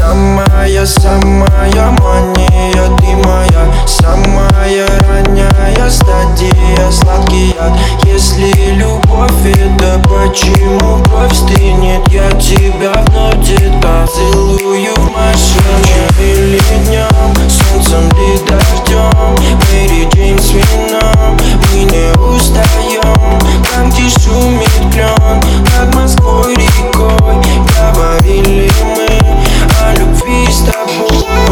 Самая, самая мания, ты моя Самая ранняя стадия, сладкий яд. Если любовь это почему кровь стынет Я тебя вновь где-то целую в машине Yeah.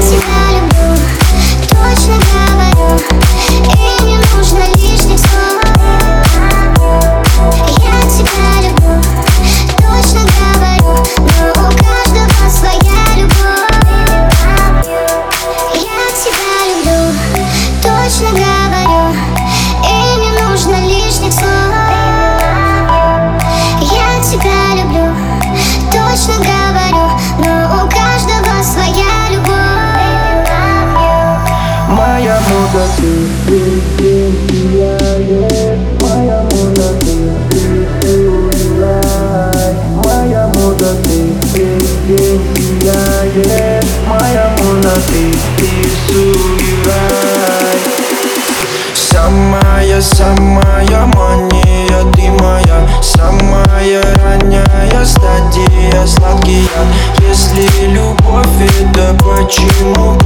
моя муза ты, ты, моя муза ты, ты, моя муза ты, ты. Самая, самая мания, ты моя, самая ранняя стадия, сладкий яд. Если любовь это почему?